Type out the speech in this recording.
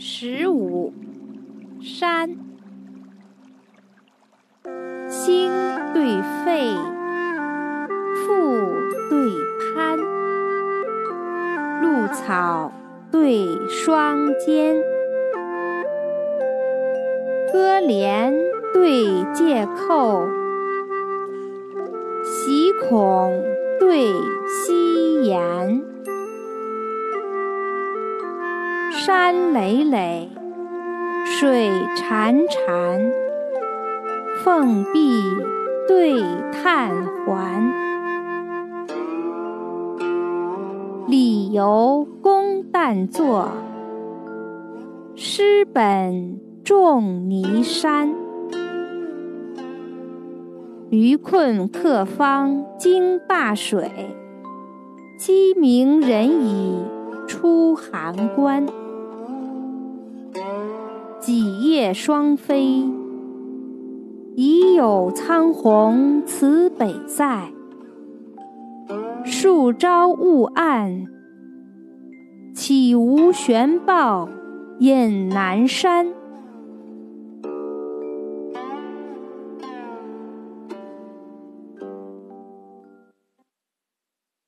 十五，山，心对肺，腹对攀，露草对霜间，歌联对借扣，喜孔对夕颜。山累累，水潺潺，凤壁对探环。理由公旦作，诗本重泥山。驴困客方惊灞水，鸡鸣人已出函关。几夜双飞，已有苍鸿辞北塞。数朝雾暗，岂无玄豹隐南山？